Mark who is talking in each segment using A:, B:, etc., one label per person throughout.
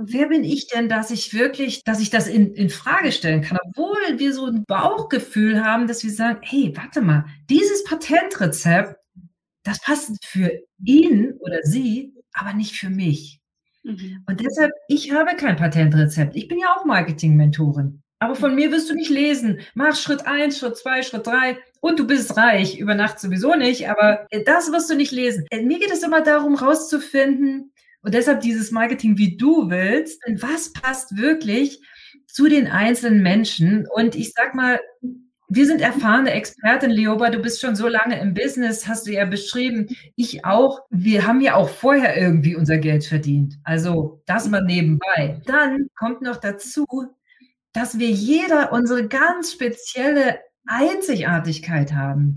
A: wer bin ich denn, dass ich wirklich, dass ich das in, in Frage stellen kann, obwohl wir so ein Bauchgefühl haben, dass wir sagen, hey, warte mal, dieses Patentrezept, das passt für ihn oder sie, aber nicht für mich. Mhm. Und deshalb, ich habe kein Patentrezept. Ich bin ja auch Marketing-Mentorin. Aber von mir wirst du nicht lesen. Mach Schritt eins, Schritt zwei, Schritt drei und du bist reich. Über Nacht sowieso nicht, aber das wirst du nicht lesen. Mir geht es immer darum, rauszufinden, und deshalb dieses Marketing, wie du willst, was passt wirklich zu den einzelnen Menschen. Und ich sag mal, wir sind erfahrene Expertin, Leoba. Du bist schon so lange im Business, hast du ja beschrieben. Ich auch. Wir haben ja auch vorher irgendwie unser Geld verdient. Also das mal nebenbei. Dann kommt noch dazu, dass wir jeder unsere ganz spezielle Einzigartigkeit haben.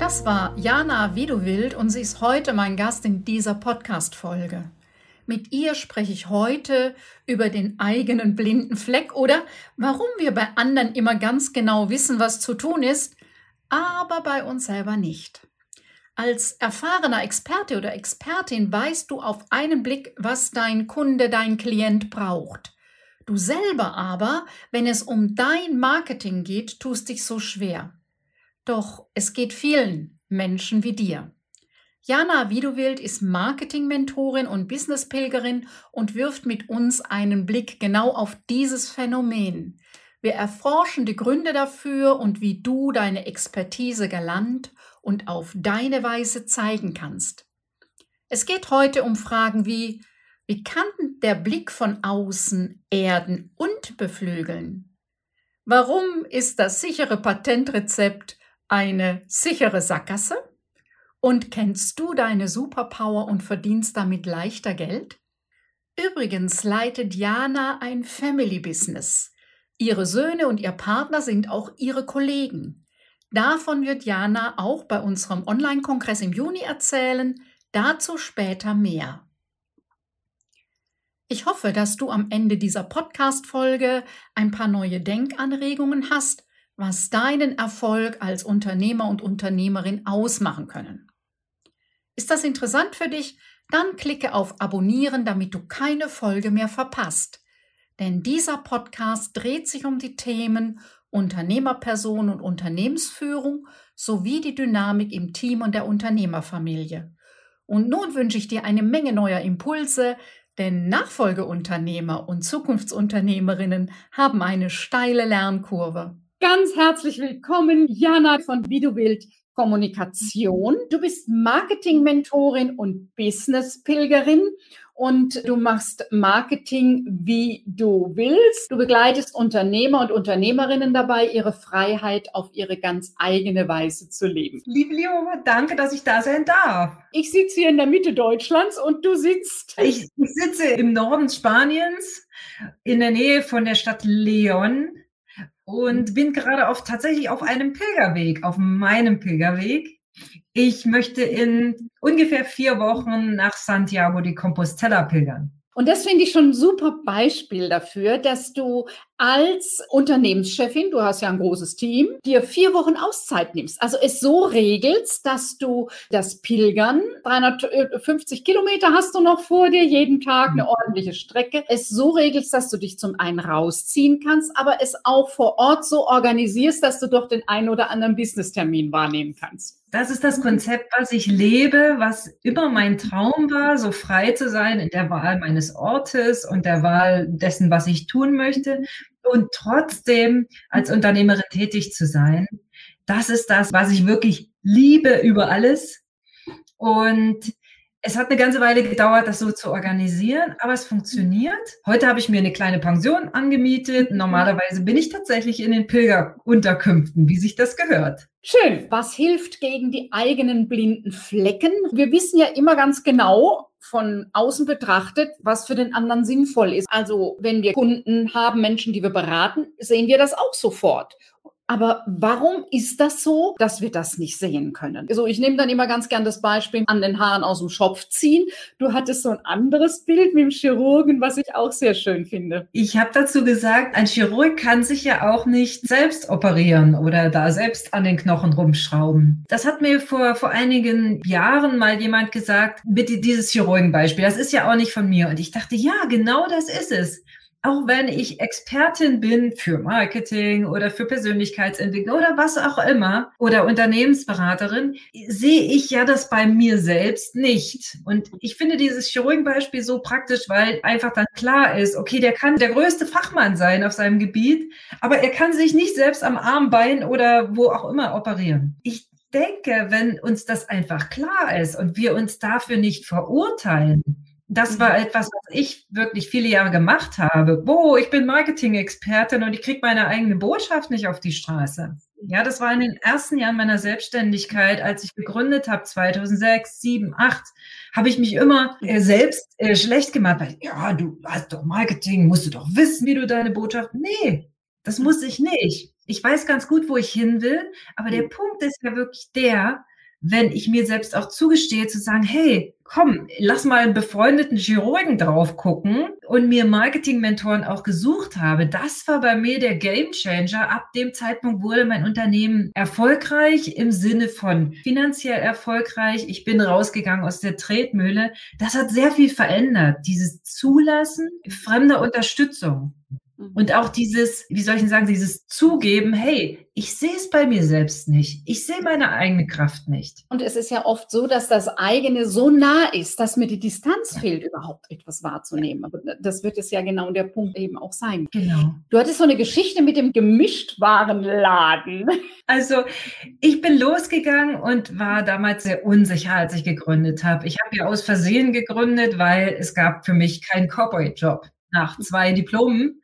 B: Das war Jana Widowild und sie ist heute mein Gast in dieser Podcast-Folge. Mit ihr spreche ich heute über den eigenen blinden Fleck oder warum wir bei anderen immer ganz genau wissen, was zu tun ist, aber bei uns selber nicht. Als erfahrener Experte oder Expertin weißt du auf einen Blick, was dein Kunde, dein Klient braucht. Du selber aber, wenn es um dein Marketing geht, tust dich so schwer. Doch es geht vielen Menschen wie dir. Jana Widowild ist Marketing-Mentorin und Business-Pilgerin und wirft mit uns einen Blick genau auf dieses Phänomen. Wir erforschen die Gründe dafür und wie du deine Expertise galant und auf deine Weise zeigen kannst. Es geht heute um Fragen wie, wie kann der Blick von außen erden und beflügeln? Warum ist das sichere Patentrezept eine sichere Sackgasse? Und kennst du deine Superpower und verdienst damit leichter Geld? Übrigens leitet Jana ein Family Business. Ihre Söhne und ihr Partner sind auch ihre Kollegen. Davon wird Jana auch bei unserem Online-Kongress im Juni erzählen, dazu später mehr. Ich hoffe, dass du am Ende dieser Podcast-Folge ein paar neue Denkanregungen hast, was deinen Erfolg als Unternehmer und Unternehmerin ausmachen können. Ist das interessant für dich? Dann klicke auf Abonnieren, damit du keine Folge mehr verpasst. Denn dieser Podcast dreht sich um die Themen Unternehmerperson und Unternehmensführung sowie die Dynamik im Team und der Unternehmerfamilie. Und nun wünsche ich dir eine Menge neuer Impulse, denn Nachfolgeunternehmer und Zukunftsunternehmerinnen haben eine steile Lernkurve. Ganz herzlich willkommen, Jana von Widowild Kommunikation. Du bist Marketing-Mentorin und Business-Pilgerin und du machst Marketing, wie du willst. Du begleitest Unternehmer und Unternehmerinnen dabei, ihre Freiheit auf ihre ganz eigene Weise zu leben.
A: Liebe Leoma, danke, dass ich da sein darf.
B: Ich sitze hier in der Mitte Deutschlands und du sitzt.
A: Ich, ich sitze im Norden Spaniens, in der Nähe von der Stadt Leon und bin gerade auf, tatsächlich auf einem Pilgerweg, auf meinem Pilgerweg. Ich möchte in ungefähr vier Wochen nach Santiago de Compostela pilgern.
B: Und das finde ich schon ein super Beispiel dafür, dass du als Unternehmenschefin, du hast ja ein großes Team, dir vier Wochen Auszeit nimmst. Also es so regelst, dass du das Pilgern, 350 Kilometer hast du noch vor dir, jeden Tag eine mhm. ordentliche Strecke, es so regelst, dass du dich zum einen rausziehen kannst, aber es auch vor Ort so organisierst, dass du doch den einen oder anderen Business-Termin wahrnehmen kannst.
A: Das ist das Konzept, was ich lebe, was immer mein Traum war, so frei zu sein in der Wahl meines Ortes und der Wahl dessen, was ich tun möchte und trotzdem als Unternehmerin tätig zu sein. Das ist das, was ich wirklich liebe über alles. Und Es hat eine ganze Weile gedauert, das so zu organisieren, aber es funktioniert. Heute habe ich mir eine kleine Pension angemietet. Normalerweise bin ich tatsächlich in den Pilgerunterkünften, wie sich das gehört.
B: Schön. Was hilft gegen die eigenen blinden Flecken? Wir wissen ja immer ganz genau, von außen betrachtet, was für den anderen sinnvoll ist. Also wenn wir Kunden haben, Menschen, die wir beraten, sehen wir das auch sofort. Aber warum ist das so, dass wir das nicht sehen können? Also ich nehme dann immer ganz gern das Beispiel an den Haaren aus dem Schopf ziehen. Du hattest so ein anderes Bild mit dem Chirurgen, was ich auch sehr schön finde.
A: Ich habe dazu gesagt, ein Chirurg kann sich ja auch nicht selbst operieren oder da selbst an den Knochen rumschrauben. Das hat mir vor, vor einigen Jahren mal jemand gesagt, bitte dieses Chirurgenbeispiel. Das ist ja auch nicht von mir. Und ich dachte, ja, genau das ist es auch wenn ich Expertin bin für Marketing oder für Persönlichkeitsentwicklung oder was auch immer oder Unternehmensberaterin, sehe ich ja das bei mir selbst nicht. Und ich finde dieses Chirurgenbeispiel so praktisch, weil einfach dann klar ist, okay, der kann der größte Fachmann sein auf seinem Gebiet, aber er kann sich nicht selbst am Arm, Bein oder wo auch immer operieren. Ich denke, wenn uns das einfach klar ist und wir uns dafür nicht verurteilen, das war mhm. etwas, was ich wirklich viele Jahre gemacht habe. Wo, ich bin Marketing-Expertin und ich kriege meine eigene Botschaft nicht auf die Straße. Ja, das war in den ersten Jahren meiner Selbstständigkeit, als ich gegründet habe, 2006, 7, 8, habe ich mich immer äh, selbst äh, schlecht gemacht, weil, ja, du hast doch Marketing, musst du doch wissen, wie du deine Botschaft, nee, das muss ich nicht. Ich weiß ganz gut, wo ich hin will, aber der mhm. Punkt ist ja wirklich der, wenn ich mir selbst auch zugestehe, zu sagen, hey, komm, lass mal einen befreundeten Chirurgen drauf gucken und mir Marketing-Mentoren auch gesucht habe. Das war bei mir der Gamechanger. Ab dem Zeitpunkt wurde mein Unternehmen erfolgreich im Sinne von finanziell erfolgreich. Ich bin rausgegangen aus der Tretmühle. Das hat sehr viel verändert. Dieses Zulassen fremder Unterstützung. Mhm. Und auch dieses, wie soll ich denn sagen, dieses Zugeben, hey, ich sehe es bei mir selbst nicht. Ich sehe meine eigene Kraft nicht.
B: Und es ist ja oft so, dass das eigene so nah ist, dass mir die Distanz fehlt, überhaupt etwas wahrzunehmen. Aber das wird es ja genau der Punkt eben auch sein.
A: Genau.
B: Du hattest so eine Geschichte mit dem Gemischtwarenladen.
A: Also ich bin losgegangen und war damals sehr unsicher, als ich gegründet habe. Ich habe ja aus Versehen gegründet, weil es gab für mich keinen Corporate-Job nach zwei Diplomen.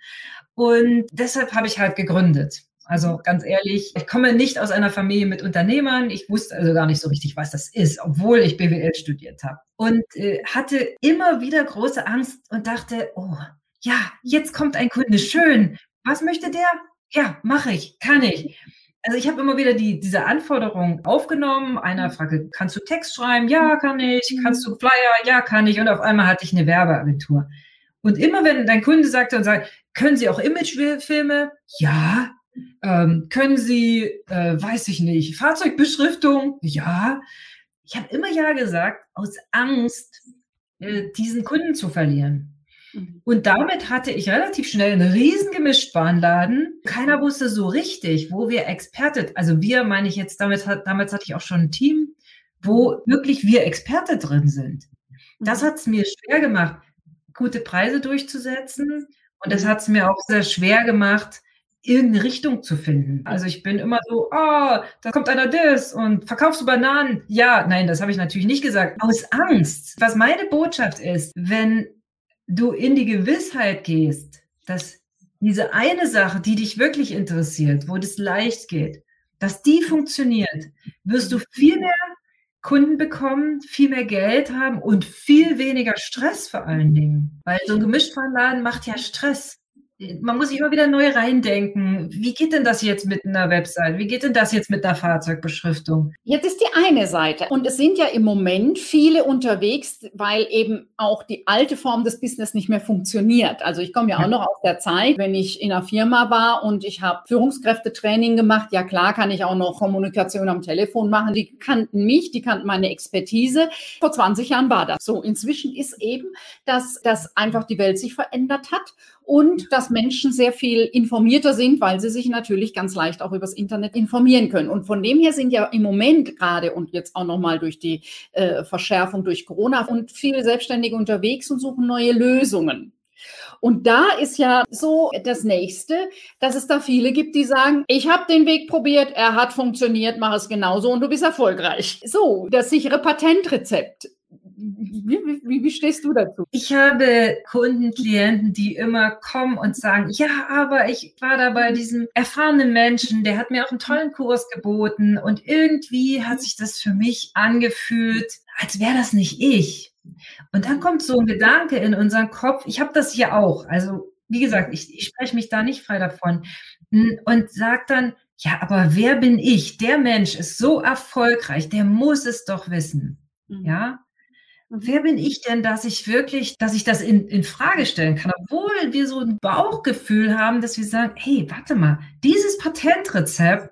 A: Und deshalb habe ich halt gegründet. Also ganz ehrlich, ich komme nicht aus einer Familie mit Unternehmern. Ich wusste also gar nicht so richtig, was das ist, obwohl ich BWL studiert habe. Und äh, hatte immer wieder große Angst und dachte, oh, ja, jetzt kommt ein Kunde, schön. Was möchte der? Ja, mache ich, kann ich. Also ich habe immer wieder die, diese Anforderung aufgenommen. Einer fragte, kannst du Text schreiben? Ja, kann ich. Kannst du Flyer? Ja, kann ich. Und auf einmal hatte ich eine Werbeagentur. Und immer wenn dein Kunde sagt und sagt, können Sie auch Imagefilme? Ja. Ähm, können Sie, äh, weiß ich nicht, Fahrzeugbeschriftung? Ja. Ich habe immer ja gesagt, aus Angst, äh, diesen Kunden zu verlieren. Mhm. Und damit hatte ich relativ schnell einen riesen Gemischtwarenladen. Keiner wusste so richtig, wo wir Experte, also wir meine ich jetzt, damit, damals hatte ich auch schon ein Team, wo wirklich wir Experte drin sind. Das mhm. hat es mir schwer gemacht gute Preise durchzusetzen. Und das hat es mir auch sehr schwer gemacht, irgendeine Richtung zu finden. Also ich bin immer so, oh, da kommt einer das und verkaufst du Bananen? Ja, nein, das habe ich natürlich nicht gesagt. Aus Angst. Was meine Botschaft ist, wenn du in die Gewissheit gehst, dass diese eine Sache, die dich wirklich interessiert, wo das leicht geht, dass die funktioniert, wirst du viel mehr Kunden bekommen, viel mehr Geld haben und viel weniger Stress vor allen Dingen. Weil so ein Gemischtwarenladen macht ja Stress man muss sich immer wieder neu reindenken. Wie geht denn das jetzt mit einer Website? Wie geht denn das jetzt mit einer Fahrzeugbeschriftung?
B: Jetzt ist die eine Seite. Und es sind ja im Moment viele unterwegs, weil eben auch die alte Form des Business nicht mehr funktioniert. Also ich komme ja auch noch aus der Zeit, wenn ich in einer Firma war und ich habe Führungskräftetraining gemacht. Ja klar kann ich auch noch Kommunikation am Telefon machen. Die kannten mich, die kannten meine Expertise. Vor 20 Jahren war das so. Inzwischen ist eben, dass, dass einfach die Welt sich verändert hat und dass Menschen sehr viel informierter sind, weil sie sich natürlich ganz leicht auch übers Internet informieren können. Und von dem her sind ja im Moment gerade und jetzt auch nochmal durch die äh, Verschärfung durch Corona und viele Selbstständige unterwegs und suchen neue Lösungen. Und da ist ja so das Nächste, dass es da viele gibt, die sagen, ich habe den Weg probiert, er hat funktioniert, mach es genauso und du bist erfolgreich. So, das sichere Patentrezept wie, wie, wie, stehst du dazu?
A: Ich habe Kunden, Klienten, die immer kommen und sagen, ja, aber ich war da bei diesem erfahrenen Menschen, der hat mir auch einen tollen Kurs geboten und irgendwie hat sich das für mich angefühlt, als wäre das nicht ich. Und dann kommt so ein Gedanke in unseren Kopf, ich habe das hier auch, also wie gesagt, ich, ich spreche mich da nicht frei davon und sage dann, ja, aber wer bin ich? Der Mensch ist so erfolgreich, der muss es doch wissen. Mhm. Ja. Wer bin ich denn, dass ich wirklich, dass ich das in, in Frage stellen kann, obwohl wir so ein Bauchgefühl haben, dass wir sagen, hey, warte mal, dieses Patentrezept,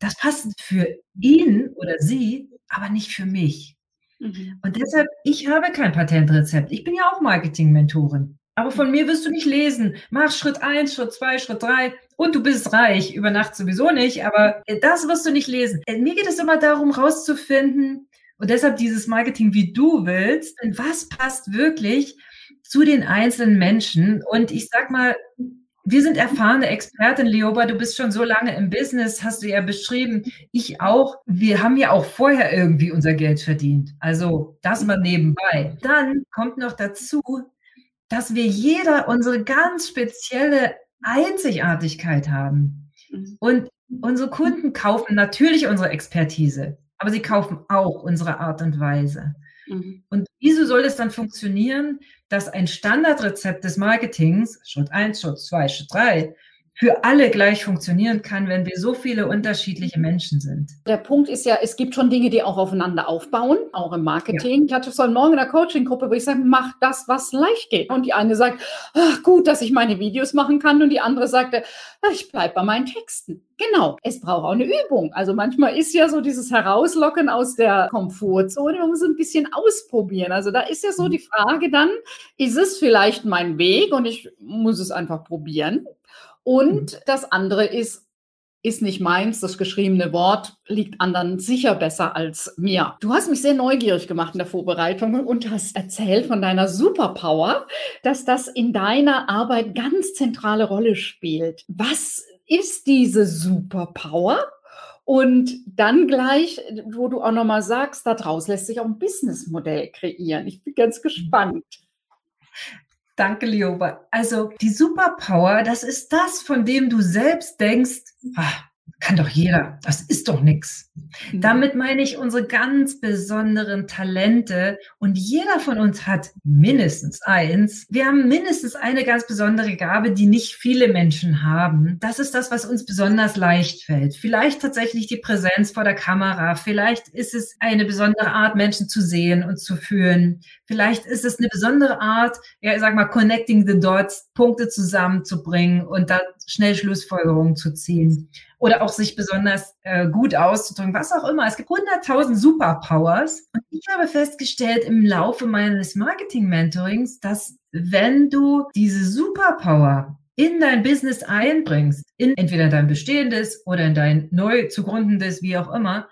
A: das passt für ihn oder sie, aber nicht für mich. Mhm. Und deshalb, ich habe kein Patentrezept. Ich bin ja auch Marketing-Mentorin. Aber von mir wirst du nicht lesen. Mach Schritt eins, Schritt zwei, Schritt drei und du bist reich. Über Nacht sowieso nicht, aber das wirst du nicht lesen. Äh, mir geht es immer darum, rauszufinden und deshalb dieses Marketing, wie du willst, was passt wirklich zu den einzelnen Menschen. Und ich sag mal, wir sind erfahrene Expertin, Leoba. Du bist schon so lange im Business, hast du ja beschrieben. Ich auch. Wir haben ja auch vorher irgendwie unser Geld verdient. Also das mal nebenbei. Dann kommt noch dazu, dass wir jeder unsere ganz spezielle Einzigartigkeit haben. Mhm. Und unsere Kunden kaufen natürlich unsere Expertise, aber sie kaufen auch unsere Art und Weise. Mhm. Und wieso soll es dann funktionieren, dass ein Standardrezept des Marketings, Schritt 1, Schritt 2, Schritt 3, für alle gleich funktionieren kann, wenn wir so viele unterschiedliche Menschen sind.
B: Der Punkt ist ja, es gibt schon Dinge, die auch aufeinander aufbauen, auch im Marketing. Ja. Ich hatte so Morgen in der Coaching-Gruppe, wo ich sage, mach das, was leicht geht. Und die eine sagt, ach, gut, dass ich meine Videos machen kann. Und die andere sagte, ich bleibe bei meinen Texten. Genau, es braucht auch eine Übung. Also manchmal ist ja so dieses Herauslocken aus der Komfortzone, man muss ein bisschen ausprobieren. Also da ist ja so mhm. die Frage dann, ist es vielleicht mein Weg und ich muss es einfach probieren? Und mhm. das andere ist, ist nicht meins, das geschriebene Wort liegt anderen sicher besser als mir. Du hast mich sehr neugierig gemacht in der Vorbereitung und hast erzählt von deiner Superpower, dass das in deiner Arbeit ganz zentrale Rolle spielt. Was ist diese Superpower? Und dann gleich, wo du auch nochmal sagst, daraus lässt sich auch ein Businessmodell kreieren. Ich bin ganz gespannt.
A: Danke, Lioba. Also die Superpower, das ist das, von dem du selbst denkst, ah, kann doch jeder, das ist doch nichts. Mhm. Damit meine ich unsere ganz besonderen Talente und jeder von uns hat mindestens eins. Wir haben mindestens eine ganz besondere Gabe, die nicht viele Menschen haben. Das ist das, was uns besonders leicht fällt. Vielleicht tatsächlich die Präsenz vor der Kamera, vielleicht ist es eine besondere Art, Menschen zu sehen und zu fühlen. Vielleicht ist es eine besondere Art, ja, ich sag mal, connecting the dots, Punkte zusammenzubringen und da schnell Schlussfolgerungen zu ziehen oder auch sich besonders äh, gut auszudrücken, was auch immer. Es gibt 100.000 Superpowers. Und ich habe festgestellt im Laufe meines Marketing-Mentorings, dass wenn du diese Superpower in dein Business einbringst, in entweder dein bestehendes oder in dein neu zugrundendes, wie auch immer,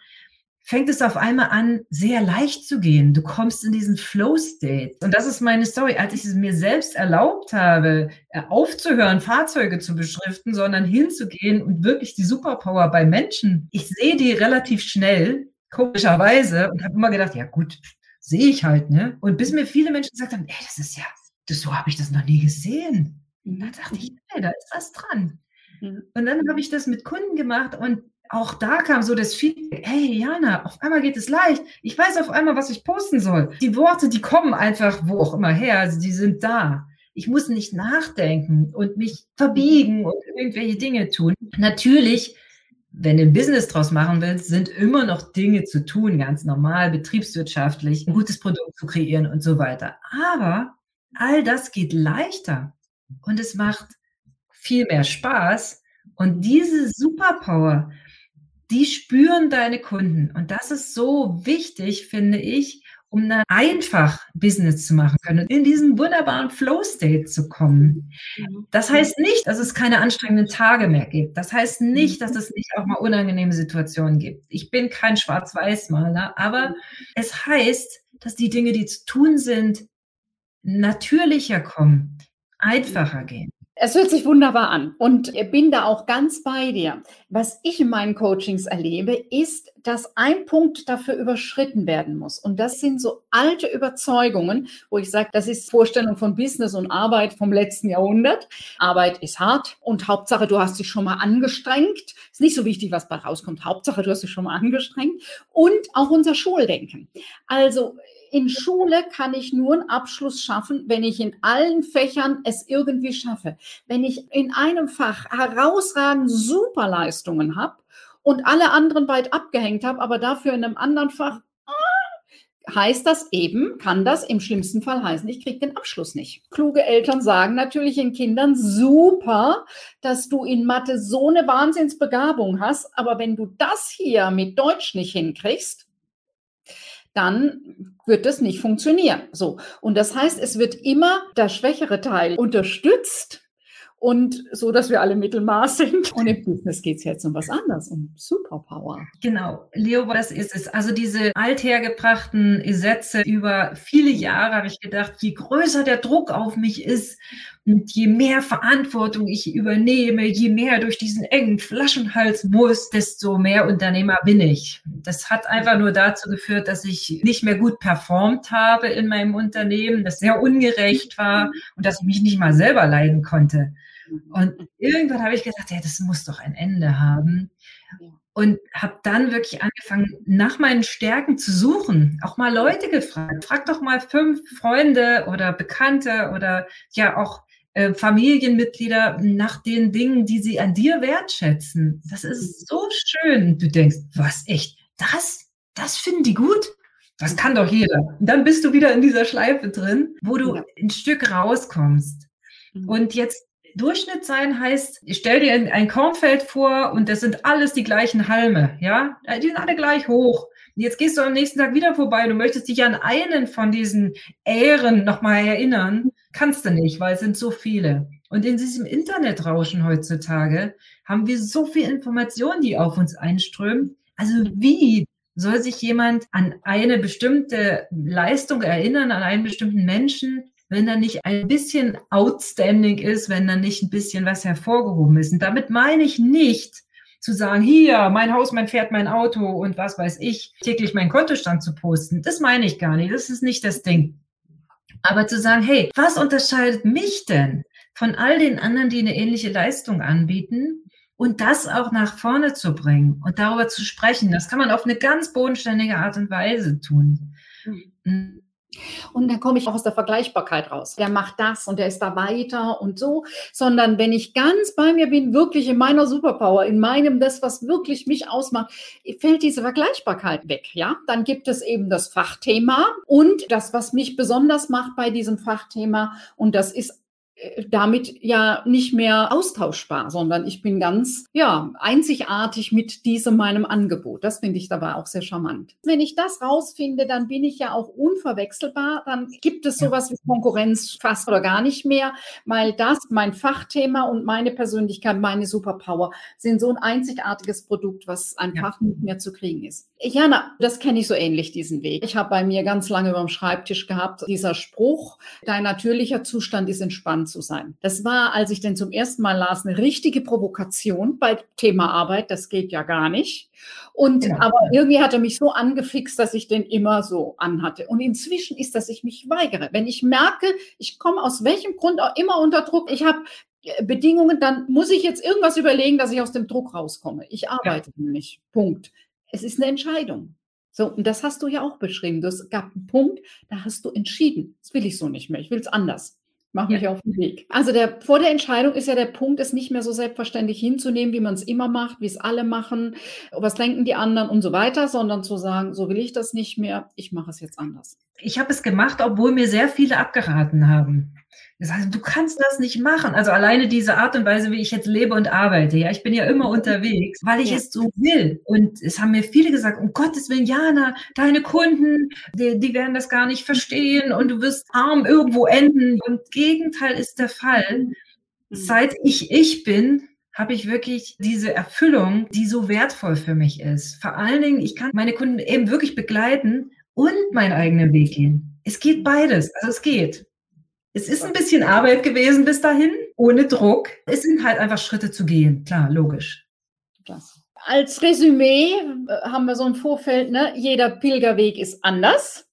A: fängt es auf einmal an, sehr leicht zu gehen. Du kommst in diesen Flow-State. Und das ist meine Story. Als ich es mir selbst erlaubt habe, äh, aufzuhören, Fahrzeuge zu beschriften, sondern hinzugehen und wirklich die Superpower bei Menschen. Ich sehe die relativ schnell, komischerweise, und habe immer gedacht, ja gut, sehe ich halt, ne? Und bis mir viele Menschen gesagt haben, ey, das ist ja, das, so habe ich das noch nie gesehen. Und da dachte ich, ey, da ist was dran. Und dann habe ich das mit Kunden gemacht und auch da kam so das Feedback, hey Jana, auf einmal geht es leicht. Ich weiß auf einmal, was ich posten soll. Die Worte, die kommen einfach wo auch immer her, also die sind da. Ich muss nicht nachdenken und mich verbiegen und irgendwelche Dinge tun. Natürlich, wenn du ein Business draus machen willst, sind immer noch Dinge zu tun, ganz normal, betriebswirtschaftlich, ein gutes Produkt zu kreieren und so weiter. Aber all das geht leichter und es macht viel mehr Spaß. Und diese Superpower, die spüren deine Kunden. Und das ist so wichtig, finde ich, um dann einfach Business zu machen können und in diesen wunderbaren Flow-State zu kommen. Mhm. Das heißt nicht, dass es keine anstrengenden Tage mehr gibt. Das heißt nicht, dass es nicht auch mal unangenehme Situationen gibt. Ich bin kein Schwarz-Weiß-Maler, aber es heißt, dass die Dinge, die zu tun sind, natürlicher kommen, einfacher gehen.
B: Es hört sich wunderbar an und bin da auch ganz bei dir. Was ich in meinen Coachings erlebe, ist, dass ein Punkt dafür überschritten werden muss. Und das sind so alte Überzeugungen, wo ich sage, das ist Vorstellung von Business und Arbeit vom letzten Jahrhundert. Arbeit ist hart und Hauptsache, du hast dich schon mal angestrengt. Ist nicht so wichtig, was bei rauskommt. Hauptsache, du hast dich schon mal angestrengt. Und auch unser Schuldenken. Also in Schule kann ich nur einen Abschluss schaffen, wenn ich in allen Fächern es irgendwie schaffe. Wenn ich in einem Fach herausragend Superleistungen habe und alle anderen weit abgehängt habe, aber dafür in einem anderen Fach ah, heißt das eben, kann das im schlimmsten Fall heißen, ich kriege den Abschluss nicht. Kluge Eltern sagen natürlich den Kindern, super, dass du in Mathe so eine Wahnsinnsbegabung hast, aber wenn du das hier mit Deutsch nicht hinkriegst, dann wird das nicht funktionieren. So. Und das heißt, es wird immer der schwächere Teil unterstützt und so, dass wir alle Mittelmaß sind. Und im Business geht es jetzt um was anderes, um Superpower.
A: Genau, Leo, das ist es. Also diese althergebrachten Sätze über viele Jahre habe ich gedacht, je größer der Druck auf mich ist und je mehr Verantwortung ich übernehme, je mehr durch diesen engen Flaschenhals muss, desto mehr Unternehmer bin ich. Das hat einfach nur dazu geführt, dass ich nicht mehr gut performt habe in meinem Unternehmen, das sehr ungerecht war und dass ich mich nicht mal selber leiden konnte. Und irgendwann habe ich gedacht, ja, das muss doch ein Ende haben. Und habe dann wirklich angefangen, nach meinen Stärken zu suchen. Auch mal Leute gefragt. Frag doch mal fünf Freunde oder Bekannte oder ja auch äh, Familienmitglieder nach den Dingen, die sie an dir wertschätzen. Das ist so schön. Du denkst, was echt? Das? Das finden die gut? Das kann doch jeder. Und dann bist du wieder in dieser Schleife drin, wo du ein Stück rauskommst. Mhm. Und jetzt Durchschnitt sein heißt, ich stell dir ein Kornfeld vor und das sind alles die gleichen Halme, ja? Die sind alle gleich hoch. Jetzt gehst du am nächsten Tag wieder vorbei, du möchtest dich an einen von diesen Ähren nochmal erinnern, kannst du nicht, weil es sind so viele. Und in diesem Internetrauschen heutzutage haben wir so viel Information, die auf uns einströmen. Also wie soll sich jemand an eine bestimmte Leistung erinnern, an einen bestimmten Menschen, wenn da nicht ein bisschen outstanding ist, wenn da nicht ein bisschen was hervorgehoben ist. Und damit meine ich nicht, zu sagen, hier, mein Haus, mein Pferd, mein Auto und was weiß ich, täglich meinen Kontostand zu posten. Das meine ich gar nicht. Das ist nicht das Ding. Aber zu sagen, hey, was unterscheidet mich denn von all den anderen, die eine ähnliche Leistung anbieten? Und das auch nach vorne zu bringen und darüber zu sprechen, das kann man auf eine ganz bodenständige Art und Weise tun. Mhm.
B: Und dann komme ich auch aus der Vergleichbarkeit raus. Der macht das und der ist da weiter und so, sondern wenn ich ganz bei mir bin, wirklich in meiner Superpower, in meinem, das, was wirklich mich ausmacht, fällt diese Vergleichbarkeit weg, ja? Dann gibt es eben das Fachthema und das, was mich besonders macht bei diesem Fachthema und das ist damit ja nicht mehr austauschbar, sondern ich bin ganz, ja, einzigartig mit diesem meinem Angebot. Das finde ich dabei auch sehr charmant. Wenn ich das rausfinde, dann bin ich ja auch unverwechselbar. Dann gibt es sowas wie Konkurrenz fast oder gar nicht mehr, weil das, mein Fachthema und meine Persönlichkeit, meine Superpower sind so ein einzigartiges Produkt, was einfach nicht mehr zu kriegen ist. Jana, das kenne ich so ähnlich, diesen Weg. Ich habe bei mir ganz lange über dem Schreibtisch gehabt, dieser Spruch, dein natürlicher Zustand ist entspannt zu sein. Das war, als ich den zum ersten Mal las, eine richtige Provokation bei Thema Arbeit. Das geht ja gar nicht. Und ja. aber irgendwie hat er mich so angefixt, dass ich den immer so anhatte. Und inzwischen ist, dass ich mich weigere. Wenn ich merke, ich komme aus welchem Grund auch immer unter Druck, ich habe äh, Bedingungen, dann muss ich jetzt irgendwas überlegen, dass ich aus dem Druck rauskomme. Ich arbeite ja. nicht. Punkt. Es ist eine Entscheidung. So, und das hast du ja auch beschrieben. Es gab einen Punkt, da hast du entschieden. Das will ich so nicht mehr. Ich will es anders. Mach mich ja. auf den Weg. Also der, vor der Entscheidung ist ja der Punkt, es nicht mehr so selbstverständlich hinzunehmen, wie man es immer macht, wie es alle machen, was denken die anderen und so weiter, sondern zu sagen, so will ich das nicht mehr, ich mache es jetzt anders.
A: Ich habe es gemacht, obwohl mir sehr viele abgeraten haben. Das heißt, du kannst das nicht machen. Also alleine diese Art und Weise, wie ich jetzt lebe und arbeite. Ja, ich bin ja immer unterwegs, weil ich ja. es so will. Und es haben mir viele gesagt, um Gottes Willen, Jana, deine Kunden, die, die werden das gar nicht verstehen und du wirst arm irgendwo enden. Und Gegenteil ist der Fall. Mhm. Seit ich ich bin, habe ich wirklich diese Erfüllung, die so wertvoll für mich ist. Vor allen Dingen, ich kann meine Kunden eben wirklich begleiten und meinen eigenen Weg gehen. Es geht beides. Also es geht. Es ist ein bisschen Arbeit gewesen bis dahin, ohne Druck. Es sind halt einfach Schritte zu gehen, klar, logisch.
B: Das. Als Resümee äh, haben wir so ein Vorfeld, ne? jeder Pilgerweg ist anders.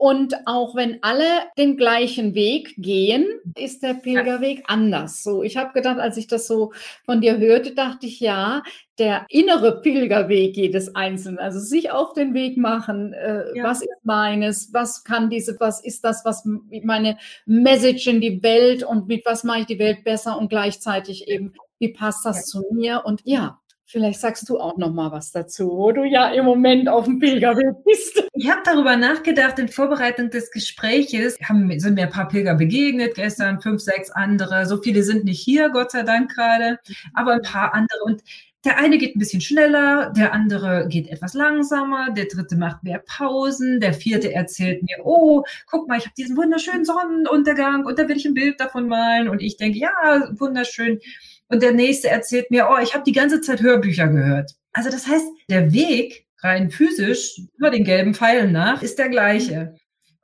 B: Und auch wenn alle den gleichen Weg gehen, ist der Pilgerweg anders. So, ich habe gedacht, als ich das so von dir hörte, dachte ich, ja, der innere Pilgerweg jedes Einzelnen, also sich auf den Weg machen, äh, ja. was ist meines, was kann diese, was ist das, was meine Message in die Welt und mit was mache ich die Welt besser und gleichzeitig eben, wie passt das ja. zu mir? Und ja, Vielleicht sagst du auch noch mal was dazu, wo du ja im Moment auf dem Pilgerweg bist.
A: Ich habe darüber nachgedacht in Vorbereitung des Gespräches. Haben, sind mir ein paar Pilger begegnet gestern, fünf, sechs andere. So viele sind nicht hier, Gott sei Dank gerade, aber ein paar andere. Und der eine geht ein bisschen schneller, der andere geht etwas langsamer, der dritte macht mehr Pausen, der vierte erzählt mir, oh, guck mal, ich habe diesen wunderschönen Sonnenuntergang und da will ich ein Bild davon malen. Und ich denke, ja, wunderschön und der nächste erzählt mir, oh, ich habe die ganze Zeit Hörbücher gehört. Also das heißt, der Weg rein physisch über den gelben Pfeilen nach ist der gleiche.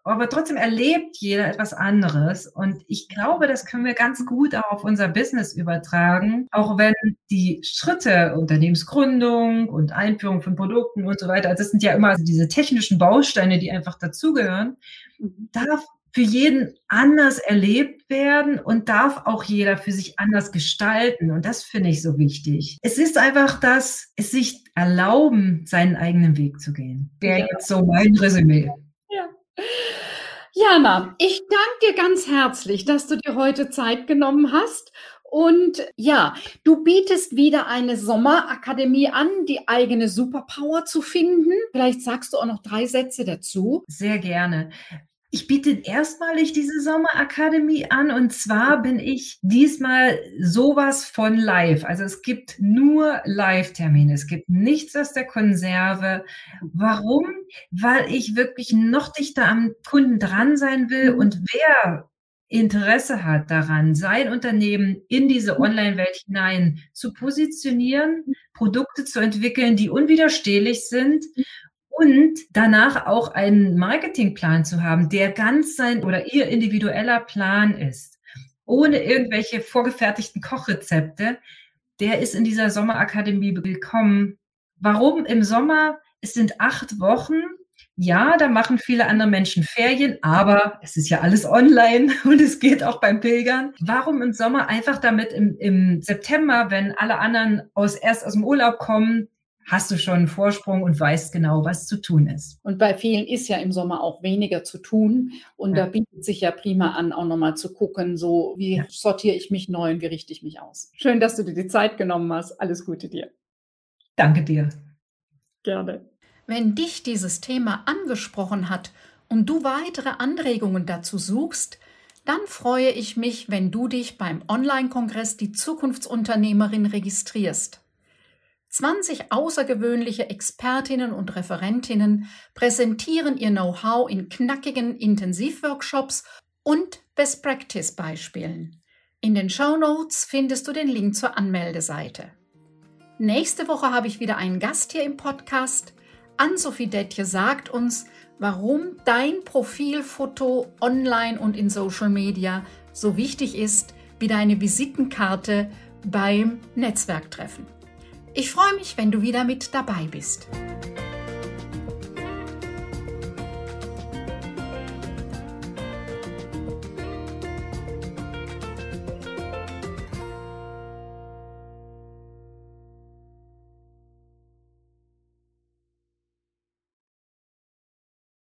A: Aber trotzdem erlebt jeder etwas anderes. Und ich glaube, das können wir ganz gut auch auf unser Business übertragen. Auch wenn die Schritte, Unternehmensgründung und Einführung von Produkten und so weiter, also das sind ja immer diese technischen Bausteine, die einfach dazugehören, mhm. darf für jeden anders erlebt werden und darf auch jeder für sich anders gestalten. Und das finde ich so wichtig. Es ist einfach das, es sich erlauben, seinen eigenen Weg zu gehen. Wäre ja. jetzt so mein Resümee.
B: Ja. Jana, ich danke dir ganz herzlich, dass du dir heute Zeit genommen hast. Und ja, du bietest wieder eine Sommerakademie an, die eigene Superpower zu finden. Vielleicht sagst du auch noch drei Sätze dazu.
A: Sehr gerne. Ich biete erstmalig diese Sommerakademie an und zwar bin ich diesmal sowas von live. Also es gibt nur Live-Termine. Es gibt nichts aus der Konserve. Warum? Weil ich wirklich noch dichter am Kunden dran sein will mhm. und wer Interesse hat daran, sein Unternehmen in diese mhm. Online-Welt hinein zu positionieren, Produkte zu entwickeln, die unwiderstehlich sind und danach auch einen Marketingplan zu haben, der ganz sein oder ihr individueller Plan ist, ohne irgendwelche vorgefertigten Kochrezepte, der ist in dieser Sommerakademie willkommen. Warum im Sommer? Es sind acht Wochen. Ja, da machen viele andere Menschen Ferien, aber es ist ja alles online und es geht auch beim Pilgern. Warum im Sommer? Einfach damit im, im September, wenn alle anderen aus, erst aus dem Urlaub kommen, hast du schon einen Vorsprung und weißt genau, was zu tun ist.
B: Und bei vielen ist ja im Sommer auch weniger zu tun. Und ja. da bietet sich ja prima an, auch nochmal zu gucken, so wie ja. sortiere ich mich neu und wie richte ich mich aus. Schön, dass du dir die Zeit genommen hast. Alles Gute dir.
A: Danke dir.
B: Gerne. Wenn dich dieses Thema angesprochen hat und du weitere Anregungen dazu suchst, dann freue ich mich, wenn du dich beim Online-Kongress Die Zukunftsunternehmerin registrierst. 20 außergewöhnliche Expertinnen und Referentinnen präsentieren ihr Know-how in knackigen Intensivworkshops und Best-Practice-Beispielen. In den Show Notes findest du den Link zur Anmeldeseite. Nächste Woche habe ich wieder einen Gast hier im Podcast. Ann-Sophie Detje sagt uns, warum dein Profilfoto online und in Social Media so wichtig ist wie deine Visitenkarte beim Netzwerktreffen. Ich freue mich, wenn du wieder mit dabei bist.